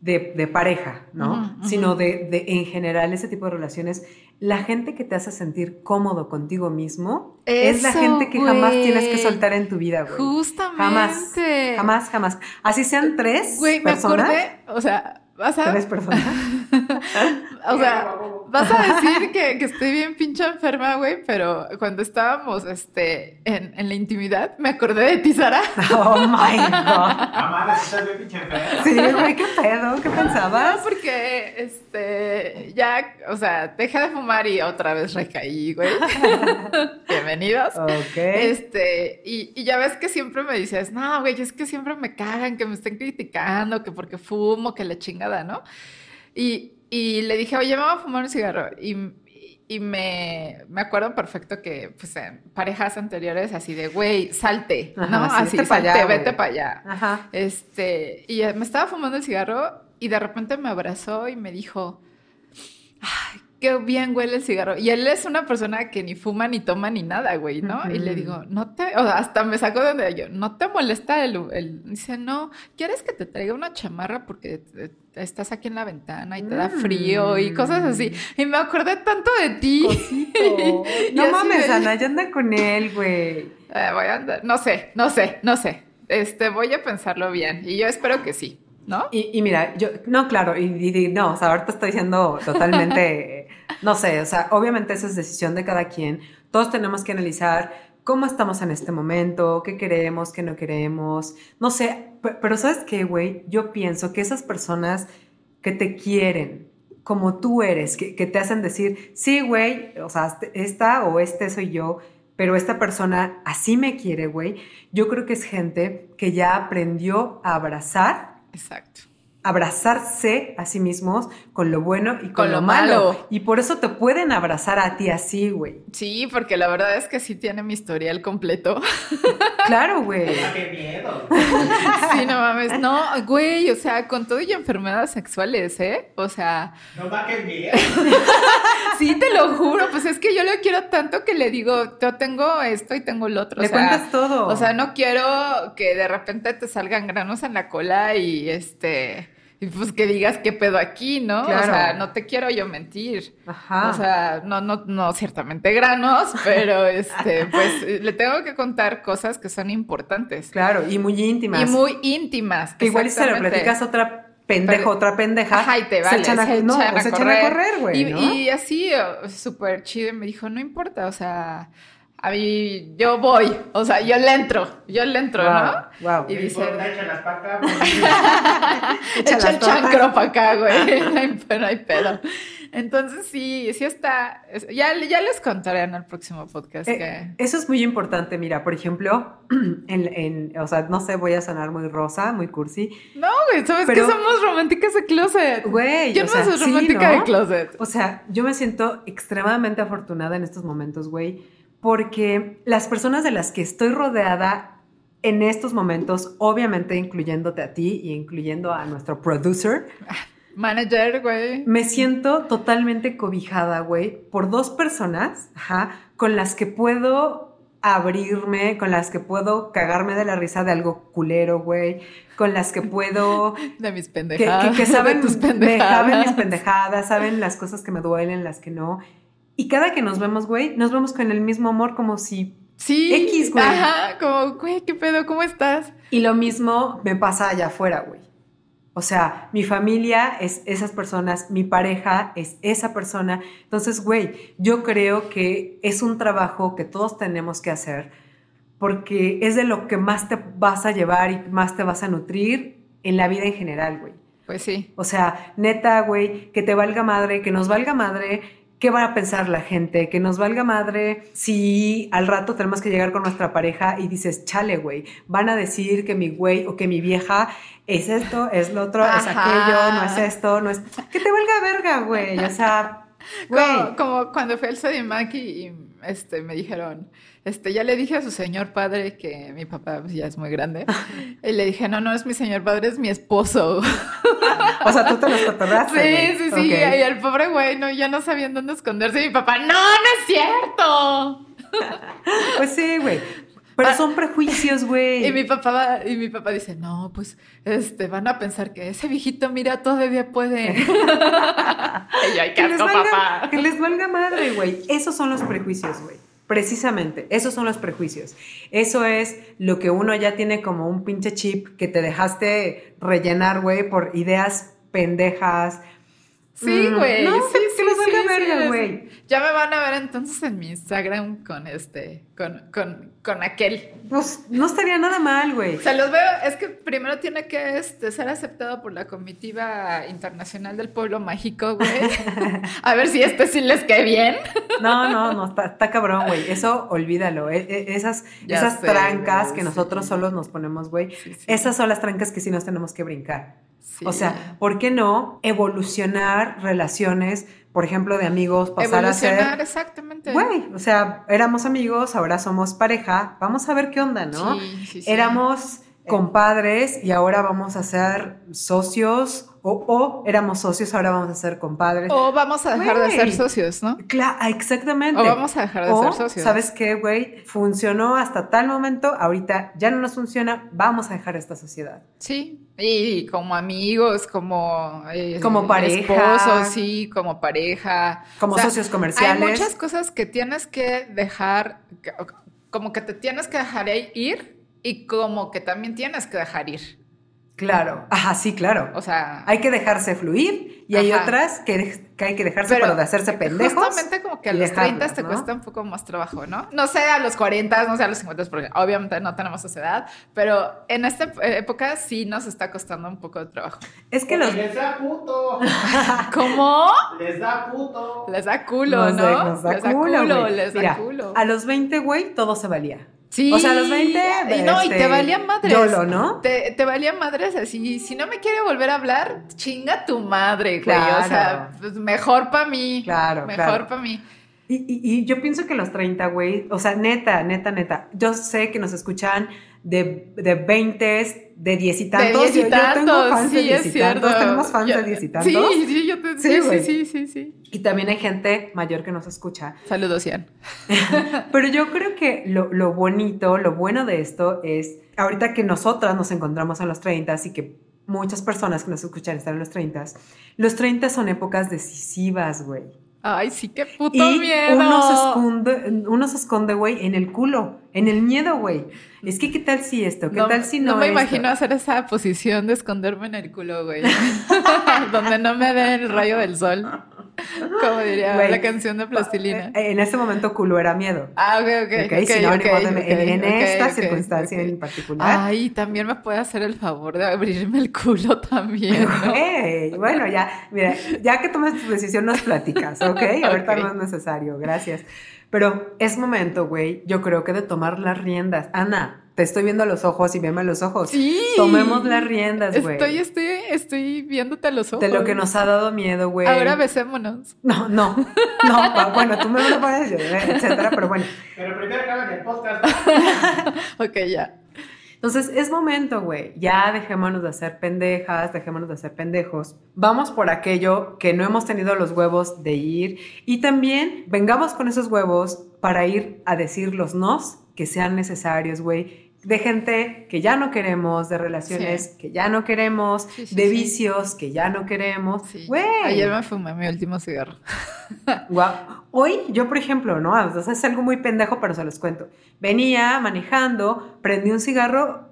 de, de pareja, ¿no? Sino de, de, en general, ese tipo de relaciones, la gente que te hace sentir cómodo contigo mismo es la gente que jamás tienes que soltar en tu vida, güey. justamente. Jamás, jamás, jamás. Así sean tres Güey, me personas. acordé, o sea, vas a, Tres personas. <laughs> o sea, vas a decir que, que estoy bien pinche enferma, güey, pero cuando estábamos, este, en, en la intimidad, me acordé de ti, Sara. <laughs> Oh my god. Amada, estás bien pinche enferma. Sí, güey, qué pedo, ¿qué No, pensabas? porque, este, ya, o sea, dejé de fumar y otra vez recaí, güey. <laughs> Bienvenidos. Ok. Este, y, y ya ves que siempre me dices, no, güey, es que siempre me cagan, que me estén criticando, que porque fumo, que la chingada, ¿no? Y, y le dije, oye, me voy a fumar un cigarro. Y, y me, me acuerdo perfecto que, pues, en parejas anteriores, así de, güey, salte, Ajá, ¿no? sí, así, vete allá, salte, güey. vete para allá. Ajá. Este, y me estaba fumando el cigarro y de repente me abrazó y me dijo, ay, qué bien huele el cigarro. Y él es una persona que ni fuma, ni toma, ni nada, güey, ¿no? Y le digo, no te, o sea, hasta me sacó de donde yo, no te molesta el, el- dice, no, ¿quieres que te traiga una chamarra porque te- te- estás aquí en la ventana y te da frío y cosas así? Y me acordé tanto de ti. <laughs> No mames, Ana, ya anda con él, güey. Eh, voy a andar, no sé, no sé, no sé. Este, voy a pensarlo bien y yo espero que sí, ¿no? Y, y mira, yo, no, claro, y, y- no, o sea, ahorita estoy siendo totalmente, <laughs> no sé, o sea, obviamente eso es decisión de cada quien. Todos tenemos que analizar cómo estamos en este momento, qué queremos, qué no queremos, no sé, pe- pero ¿sabes qué, güey? Yo pienso que esas personas que te quieren como tú eres, que, que te hacen decir, sí, güey, o sea, este- esta o este soy yo, pero esta persona así me quiere, güey. Yo creo que es gente que ya aprendió a abrazar Exacto. Abrazarse a sí mismos con lo bueno y con, Con lo, lo malo. malo. Y por eso te pueden abrazar a ti así, güey. Sí, porque la verdad es que sí tiene mi historial completo. <laughs> Claro, güey. Ah, qué miedo. <laughs> Sí, no mames. No, güey, o sea, con todo y enfermedades sexuales, ¿eh? O sea, No va, qué miedo. <laughs> sí, te lo juro. Pues es que yo lo quiero tanto que le digo, yo tengo esto y tengo el otro. Le o sea, cuentas todo. O sea, no quiero que de repente te salgan granos en la cola y este. Y pues que digas qué pedo aquí, ¿no? Claro. O sea, no te quiero yo mentir. Ajá. O sea, no, no, no ciertamente granos, <laughs> pero este, pues le tengo que contar cosas que son importantes. claro, y muy íntimas. Y muy íntimas. Que igual si se lo platicas a otra pendeja, Pero- otra pendeja. Ajá, y te se vale, echan a, se no, echan a se echan a correr. güey. Y, ¿no? y así, súper chido, y me dijo, no importa, o sea, A mí, yo voy, o sea, yo le entro, yo le entro, ¿no? Wow. Y dice, échalas para acá. pues. echa las <laughs> el chancro para acá, güey, <laughs> <laughs> no hay, no hay pedo. Entonces sí, sí está, es- ya, ya les contaré en el próximo podcast Eh, que... Eso es muy importante, mira, por ejemplo, <clears throat> en, en- o sea, no sé, voy a sonar muy rosa, muy cursi. No, güey, ¿sabes Pero- que somos románticas de closet? Güey, Yo no sea, soy sí, romántica ¿no? de closet. O sea, yo me siento extremadamente afortunada en estos momentos, güey, porque las personas de las que estoy rodeada en estos momentos, obviamente incluyéndote a ti y incluyendo a nuestro producer, <laughs> Manager, güey. me siento totalmente cobijada, güey, por dos personas, ajá, con las que puedo abrirme, con las que puedo cagarme de la risa de algo culero, güey, con las que puedo <laughs> De mis pendejadas. que- que <laughs> saben, de tus me pendejadas. saben mis pendejadas, saben las cosas que me duelen, las que no. Y cada que nos vemos, güey, nos vemos con el mismo amor como si... Sí. X, güey. Ajá, como, güey, ¿qué pedo? ¿Cómo estás? Y lo mismo me pasa allá afuera, güey. O sea, mi familia es esas personas, mi pareja es esa persona. Entonces, güey, yo creo que es un trabajo que todos tenemos que hacer porque es de lo que más te vas a llevar y más te vas a nutrir en la vida en general, güey. Pues sí. O sea, neta, güey, que te valga madre, que nos valga madre. ¿Qué va a pensar la gente? Que nos valga madre si al rato tenemos que llegar con nuestra pareja y dices, chale, güey, van a decir que mi güey o que mi vieja es esto, es lo otro, es aquello, no es esto, no es... Que te valga verga, güey. O sea, <laughs> güey. Como, como cuando fui al Sodimac y, y, este, me dijeron, este, ya le dije a su señor padre que mi papá pues, ya es muy grande. y le dije, no, no es mi señor padre, es mi esposo. O sea, tú te los cotorraste, sí, sí, sí. Y el pobre güey no, ya no sabían dónde esconderse. Y mi papá, no, no es cierto. Pues sí, güey. Pero Ah. son prejuicios, güey. Y mi papá y mi papá dice, no, pues este, van a pensar que ese viejito, mira, todavía puede. <laughs> y yo, ay, qué Que les, asco, valga, papá. que les valga madre, güey. Esos son los prejuicios, güey. Precisamente, esos son los prejuicios. Eso es lo que uno ya tiene como un pinche chip que te dejaste rellenar, güey, por ideas pendejas. Sí, Mm, güey. No, sí, verga, sí, güey. Ya me van a ver entonces en mi Instagram con este, con, con, con aquel. Pues no estaría nada mal, güey. O sea, los veo, es que primero tiene que este, ser aceptado por la comitiva internacional del pueblo mágico, güey. <laughs> A ver si este sí les cae bien. No, no, no, está, está cabrón, güey. Eso olvídalo. E- e- esas Ya esas sé, trancas güey, que sí. nosotros solos nos ponemos, güey. Sí, sí. Esas son las trancas que sí nos tenemos que brincar. Sí. O sea, ¿por qué no evolucionar relaciones, por ejemplo, de amigos, pasar a ser... exactamente. Güey, o sea, éramos amigos, ahora somos pareja, vamos a ver qué onda, ¿no? Sí, sí, sí. Éramos compadres y ahora vamos a ser socios, o, o éramos socios, ahora vamos a ser compadres. O vamos a dejar de ser socios, ¿no? Cla- ah, exactamente. O vamos a dejar de O, ser socios. ¿Sabes qué, güey? Funcionó hasta tal momento, ahorita ya no nos funciona, vamos a dejar esta sociedad. Sí, y como amigos, como eh, Como pareja. esposos, sí, como pareja. Como O sea, socios comerciales. Hay muchas cosas que tienes que dejar, como que te tienes que dejar ir y como que también tienes que dejar ir. Claro, ajá, sí, claro. O sea, Hay que dejarse fluir y hay otras que, hay que dejarse Pero pero de hacerse pendejos. Justamente como que a los 30 dejarlos, te ¿no? cuesta un poco más trabajo, ¿no? No sé a los 40, no sé a los 50, porque obviamente no tenemos esa edad, pero en esta época sí nos está costando un poco de trabajo. Es que Porque los... Les da puto. <laughs> <laughs> ¿Cómo? Les da puto. Les da culo, nos ¿no? da- nos da les da culo, les da Mira, culo. A los 20, güey, todo se valía. Sí. O sea, a los 20... Y no, y este, te valía madres. YOLO, ¿no? Te, te valía madres así. Si no me quiere volver a hablar, chinga tu madre, güey. Claro. O sea, pues mejor para mí. Claro, Mejor claro. para mí. Y, y- y yo pienso que los 30, güey, o sea, neta, neta, neta, yo sé que nos escuchan de, de 20, de 10 y tantos. de diez y Yo- yo tengo tantos, fans de sí, 10 es y tantos, cierto. Tenemos fans Yo- de 10 y tantos. Sí, sí, yo te, Sí, sí, sí, sí, sí. Y también hay gente mayor que nos escucha. Saludos, Ian. <laughs> Pero yo creo que lo, lo bonito, lo bueno de esto es, ahorita que nosotras nos encontramos en los 30 y que muchas personas que nos escuchan están en los 30, los 30 son épocas decisivas, güey. Ay, sí, qué puto Y miedo. uno se esconde, uno se esconde, güey, en el culo, en el miedo, güey. Es que, ¿qué tal si esto? ¿Qué tal si no? No me esto? imagino hacer esa posición de esconderme en el culo, güey. <laughs> <laughs> Donde no me dé el rayo del sol. <laughs> Como diría la canción de Plastilina. Eh, En ese momento culo era miedo. Ah, ok, ok. Ok, ok, sinónimo ok, de- en, en esta circunstancia en particular. Ay, también me puede hacer el favor de abrirme el culo también, ¿no? Güey, bueno, ya, mira, ya que tomes tu decisión nos platicas, ¿ok? <laughs> Ahorita no es necesario, gracias. Pero es momento, güey, yo creo que de tomar las riendas. Ana, te estoy viendo a los ojos y veme a los ojos. Sí. Tomemos las riendas, güey. Estoy, estoy, estoy viéndote a los ojos. De lo que nos ha dado miedo, güey. Ahora besémonos. No, no, no, pa- bueno, tú me lo pones, yo, etcétera, pero bueno. Pero primero acaban el podcast. <laughs> Ok, ya. Entonces es momento, güey. Ya dejémonos de hacer pendejas, dejémonos de hacer pendejos. Vamos por aquello que no hemos tenido los huevos de ir y también vengamos con esos huevos para ir a decir los nos que sean necesarios, güey. De gente que ya no queremos, de relaciones Sí. que ya no queremos, Sí, sí, de vicios que ya no queremos. Güey. Ayer me fumé mi último cigarro. <laughs> Guau. Hoy, yo por ejemplo, ¿no? O sea, es algo muy pendejo, pero se los cuento. Venía manejando, prendí un cigarro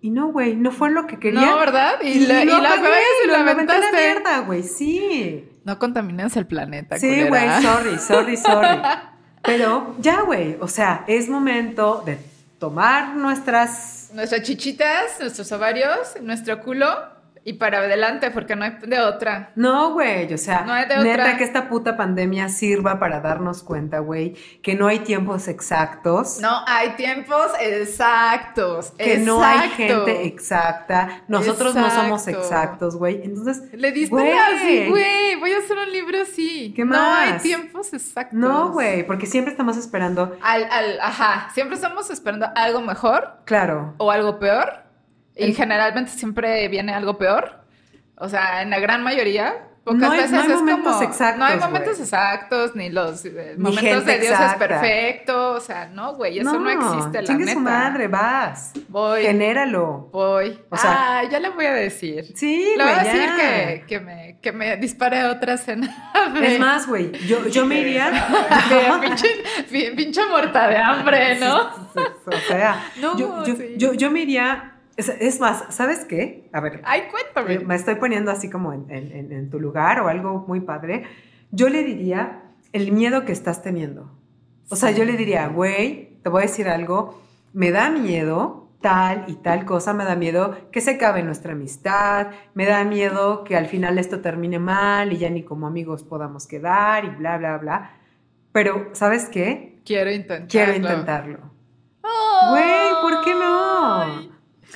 y no, güey, no fue lo que quería. No, ¿verdad? Y, Y, la, y apagas y la la aventaste. mierda, güey, sí. No contamines el planeta, Sí, güey, sorry, sorry, sorry. <laughs> Pero ya, güey, o sea, es momento de tomar nuestras... Nuestras chichitas, nuestros ovarios, nuestro culo y para adelante, porque no hay de otra. No, güey, o sea, No hay de neta otra. que esta puta pandemia sirva para darnos cuenta, güey, que no hay tiempos exactos. No hay tiempos exactos. que no hay gente exacta. Nosotros no somos Exacto. exactos, güey. Entonces, Le diste Güey. así, güey. Voy a hacer un libro así. ¿Qué No hay más? tiempos exactos. no, güey, porque siempre estamos esperando, Al, al, ajá, siempre estamos esperando algo mejor claro. o algo peor. Y El- generalmente siempre viene algo peor. O sea, en la gran mayoría. Pocas No hay- veces no hay es momentos como. exactos, no hay momentos güey. exactos, ni los eh, Ni momentos de Dios exacta. es perfecto. O sea, no, güey, eso no, existe, la chingue neta. su madre, vas. Voy. Genéralo. Voy. O sea- ah, ya le voy a decir. Sí, Le voy a güey, decir que, que, me, que me dispare otra cena. <laughs> Es más, güey, yo, yo me iría... <laughs> Pinche, pi- pinche muerta de hambre, ¿no? o sea, <laughs> No, yo, yo, sí. yo, yo me iría... Es, es más, ¿sabes qué? A ver, Ay, cuéntame. Eh, me estoy poniendo así como en, en- tu lugar o algo muy padre, yo le diría el miedo que estás teniendo. O sea, yo le diría, güey, te voy a decir algo, me da miedo tal y tal cosa, me da miedo que se acabe nuestra amistad, me da miedo que al final esto termine mal y ya ni como amigos podamos quedar y bla, bla, bla. Pero, ¿sabes qué? Quiero intentarlo. Quiero intentarlo. Güey, ¿por qué no?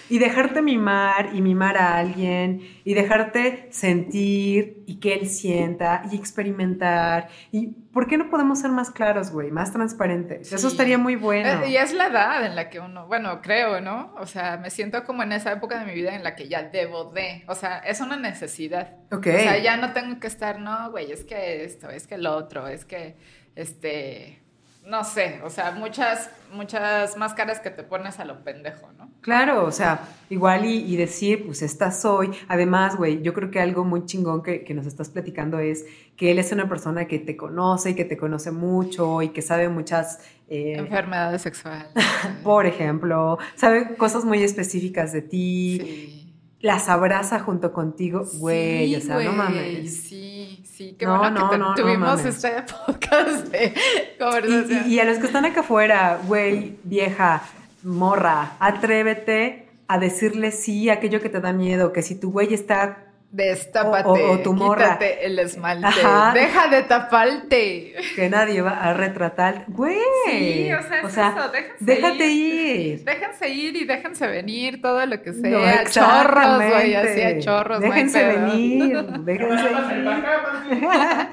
Y dejarte mimar y mimar a alguien y dejarte sentir y que él sienta y experimentar. ¿Y por qué no podemos ser más claros, güey? Más transparentes. Eso estaría muy bueno. Eh, Y es la edad en la que uno, bueno, creo, ¿no? O sea, me siento como en esa época de mi vida en la que ya debo de, o sea, es una necesidad. Ok. O sea, ya no tengo que estar, no, güey, es que esto, es que lo otro, es que, este, no sé, o sea, muchas, muchas máscaras que te pones a lo pendejo, ¿no? Claro, o sea, igual y, y decir, pues esta soy. Además, güey, yo creo que algo muy chingón que, que nos estás platicando es que él es una persona que te conoce y que te conoce mucho y que sabe muchas... eh, Enfermedades sexuales. <laughs> por ejemplo, sabe cosas muy específicas de ti, Sí. Las abraza junto contigo, güey, Sí, o sea, no mames. Sí, sí, qué No, bueno no, que no, tuvimos este <laughs> podcast de Y, conversación. y- y a los que están acá afuera, güey, vieja, morra, atrévete a decirle sí a aquello que te da miedo, que si tu güey está Destápate, O- o- o tu morra. quítate el esmalte, Ajá. deja de taparte. que nadie va a retratar, güey. Sí, o sea, es eso, déjense déjate ir. ir. Déjense ir y déjense venir, todo lo que No, sea. chorros, güey, así a chorros. no Déjense venir, <laughs> déjense ir. <laughs>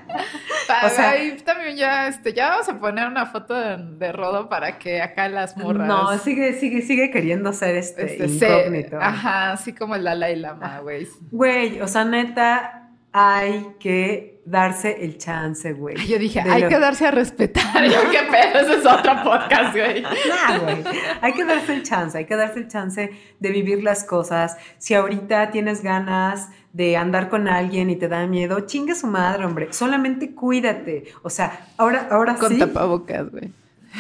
O sea- ahí también ya, este, ya vamos a poner una foto de, de Rodo para que acá las morras. No, sigue, sigue, sigue queriendo ser este, este, se- incógnito. ajá, así como el Dalai Lama, güey. Güey, o sea, neta, hay que darse el chance, güey. Yo dije, hay lo- que darse a respetar. <laughs> Yo, qué pedo, ese es otro podcast, güey. <laughs> Nah, güey. Hay que darse el chance, hay que darse el chance de vivir las cosas. Si ahorita tienes ganas de andar con alguien y te da miedo, chingue su madre, hombre. Solamente cuídate. O sea, ahora, ahora Con sí. tapabocas, güey.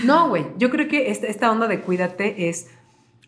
No, güey. Yo creo que esta, esta onda de cuídate es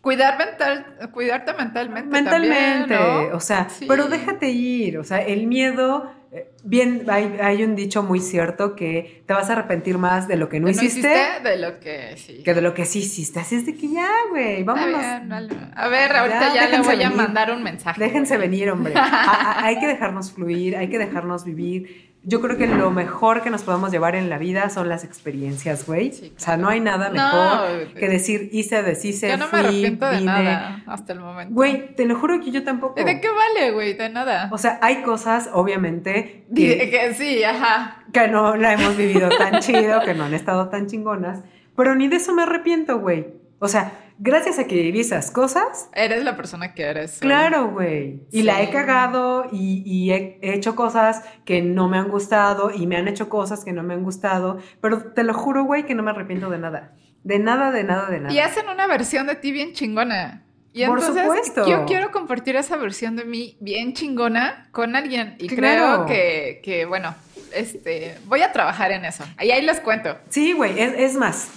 Cuidar mental, cuidarte mentalmente. mentalmente. también, ¿no? O sea, Sí. pero déjate ir. O sea, el miedo eh, bien, hay, hay un dicho muy cierto que te vas a arrepentir más de lo que no, ¿No hiciste, de lo que sí. que de lo que sí hiciste. Así es de que ya, güey, vámonos. vale. A ver, ahorita Ya, ya, le voy a mandar un mensaje. Déjense venir, hombre. <laughs> A- a- hay que dejarnos fluir, hay que dejarnos vivir. Yo creo que lo mejor que nos podemos llevar en la vida son las experiencias, güey. Sí, O sea, no hay nada mejor que decir hice, deshice, Yo no me fui, arrepiento de vine. nada hasta el momento. Güey, te lo juro que yo tampoco. ¿Y ¿De qué vale, güey? De nada. O sea, hay cosas, obviamente, que sí, ajá. que no la hemos vivido tan <laughs> chido, que no han estado tan chingonas, pero ni de eso me arrepiento, güey. O sea, gracias a que viví esas cosas, Eres la persona que eres. claro, güey. Y la he Sí. cagado y, y he he hecho cosas que no me han gustado y me han hecho cosas que no me han gustado, pero te lo juro, güey, que no me arrepiento de nada. De nada, de nada, de nada. Y hacen una versión de ti bien chingona. Y Por entonces supuesto. yo quiero compartir esa versión de mí bien chingona con alguien. Y Claro. creo que, que, bueno, este, voy a trabajar en eso. Y ahí les cuento. Sí, güey, es, es más,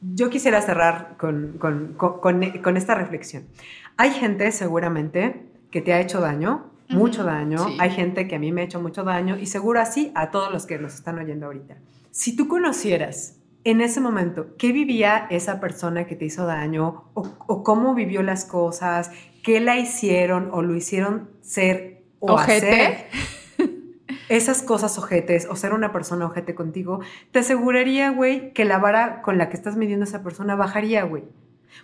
yo quisiera cerrar con, con- con- con- esta reflexión. Hay gente seguramente que te ha hecho daño, mucho daño, sí. hay gente que a mí me ha hecho mucho daño y seguro así a todos los que nos están oyendo ahorita. Si tú conocieras en ese momento qué vivía esa persona que te hizo daño o, o cómo vivió las cosas, qué la hicieron o lo hicieron ser o Ojete. hacer, esas cosas ojetes o ser una persona ojete contigo, te aseguraría, güey, que la vara con la que estás midiendo a esa persona bajaría, güey.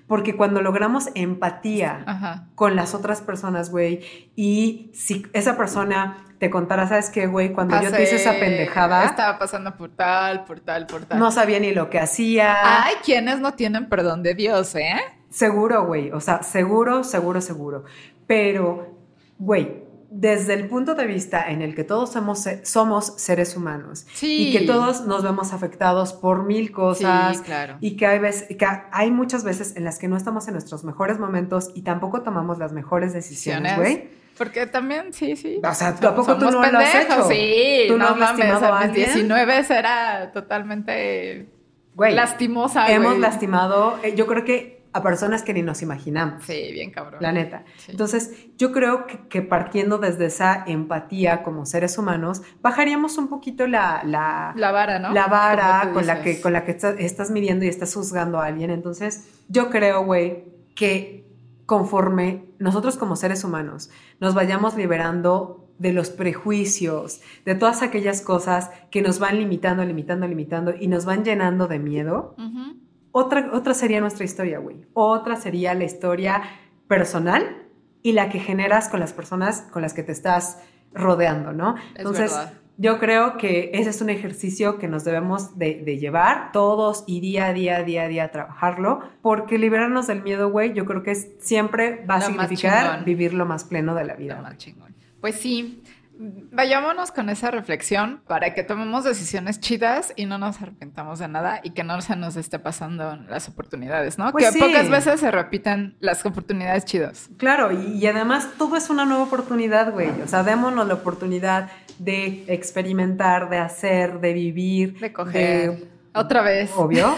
Porque cuando logramos empatía Ajá. con las otras personas, güey, y si esa persona te contara, ¿sabes qué, güey? Cuando yo te hice esa pendejada, Estaba pasando por tal, por tal, por tal. no sabía ni lo que hacía. Hay quienes no tienen perdón de Dios, ¿eh? Seguro, güey. O sea, seguro, seguro, seguro. Pero, güey, desde el punto de vista en el que todos somos, somos seres humanos Sí. y que todos nos vemos afectados por mil cosas Sí, claro. y que hay, veces, que hay muchas veces en las que no estamos en nuestros mejores momentos y tampoco tomamos las mejores decisiones, güey. Porque también, sí, sí. O sea, ¿tú a poco tú no lo has pendejos, hecho? Sí, ¿Tú no no, has mames, lastimado a a mis alguien? 19 era totalmente Güey, lastimosa, hemos lastimado, eh, yo creo que a personas que ni nos imaginamos. Sí, bien cabrón. La neta. Sí. Entonces, yo creo que, que partiendo desde esa empatía como seres humanos, bajaríamos un poquito la, la, La vara, ¿no? la vara con la, que, con la que estás, estás midiendo y estás juzgando a alguien. Entonces, yo creo, güey, que conforme nosotros como seres humanos nos vayamos liberando de los prejuicios, de todas aquellas cosas que nos van limitando, limitando, limitando y nos van llenando de miedo, Ujú. Otra, otra sería nuestra historia, güey. Otra sería la historia personal y la que generas con las personas con las que te estás rodeando, ¿no? Es Entonces, verdad. yo creo que ese es un ejercicio que nos debemos de, de llevar todos y día a día, día a día trabajarlo, porque liberarnos del miedo, güey, yo creo que es- siempre va a Lo significar vivir lo más pleno de la vida. Lo más chingón. Pues sí, vayámonos con esa reflexión para que tomemos decisiones chidas y no nos arrepentamos de nada y que no se nos esté pasando las oportunidades, ¿no? Pues que sí. pocas veces se repiten las oportunidades chidas. Claro, y, y además todo es una nueva oportunidad, güey. O sea, démonos la oportunidad de experimentar, de hacer, de vivir. De coger. Otra vez. Obvio.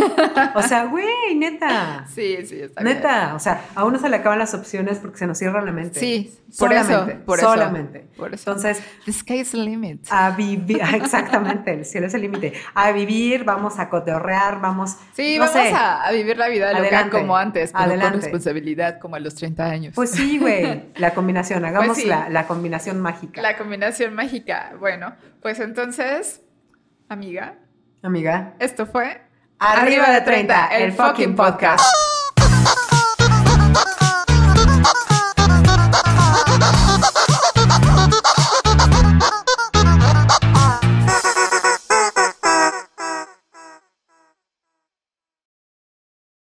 O sea, <laughs> güey, neta. Sí, sí, está bien. Neta. O sea, a uno se le acaban las opciones porque se nos cierra la mente. Sí, por eso, solamente. por eso. solamente. Por eso. Entonces, The sky is the limit. a vivir, <laughs> exactamente, el cielo es el límite. A vivir, vamos a coteorrear, vamos. Sí, no vamos sé. a, a vivir la vida loca Adelante. como antes, pero con Adelante. responsabilidad como a los 30 años. Pues sí, güey, <laughs> la combinación, hagamos Pues sí. la, la combinación mágica. La combinación mágica. Bueno, pues entonces, amiga, Amiga. esto fue Arriba de 30, el fucking podcast.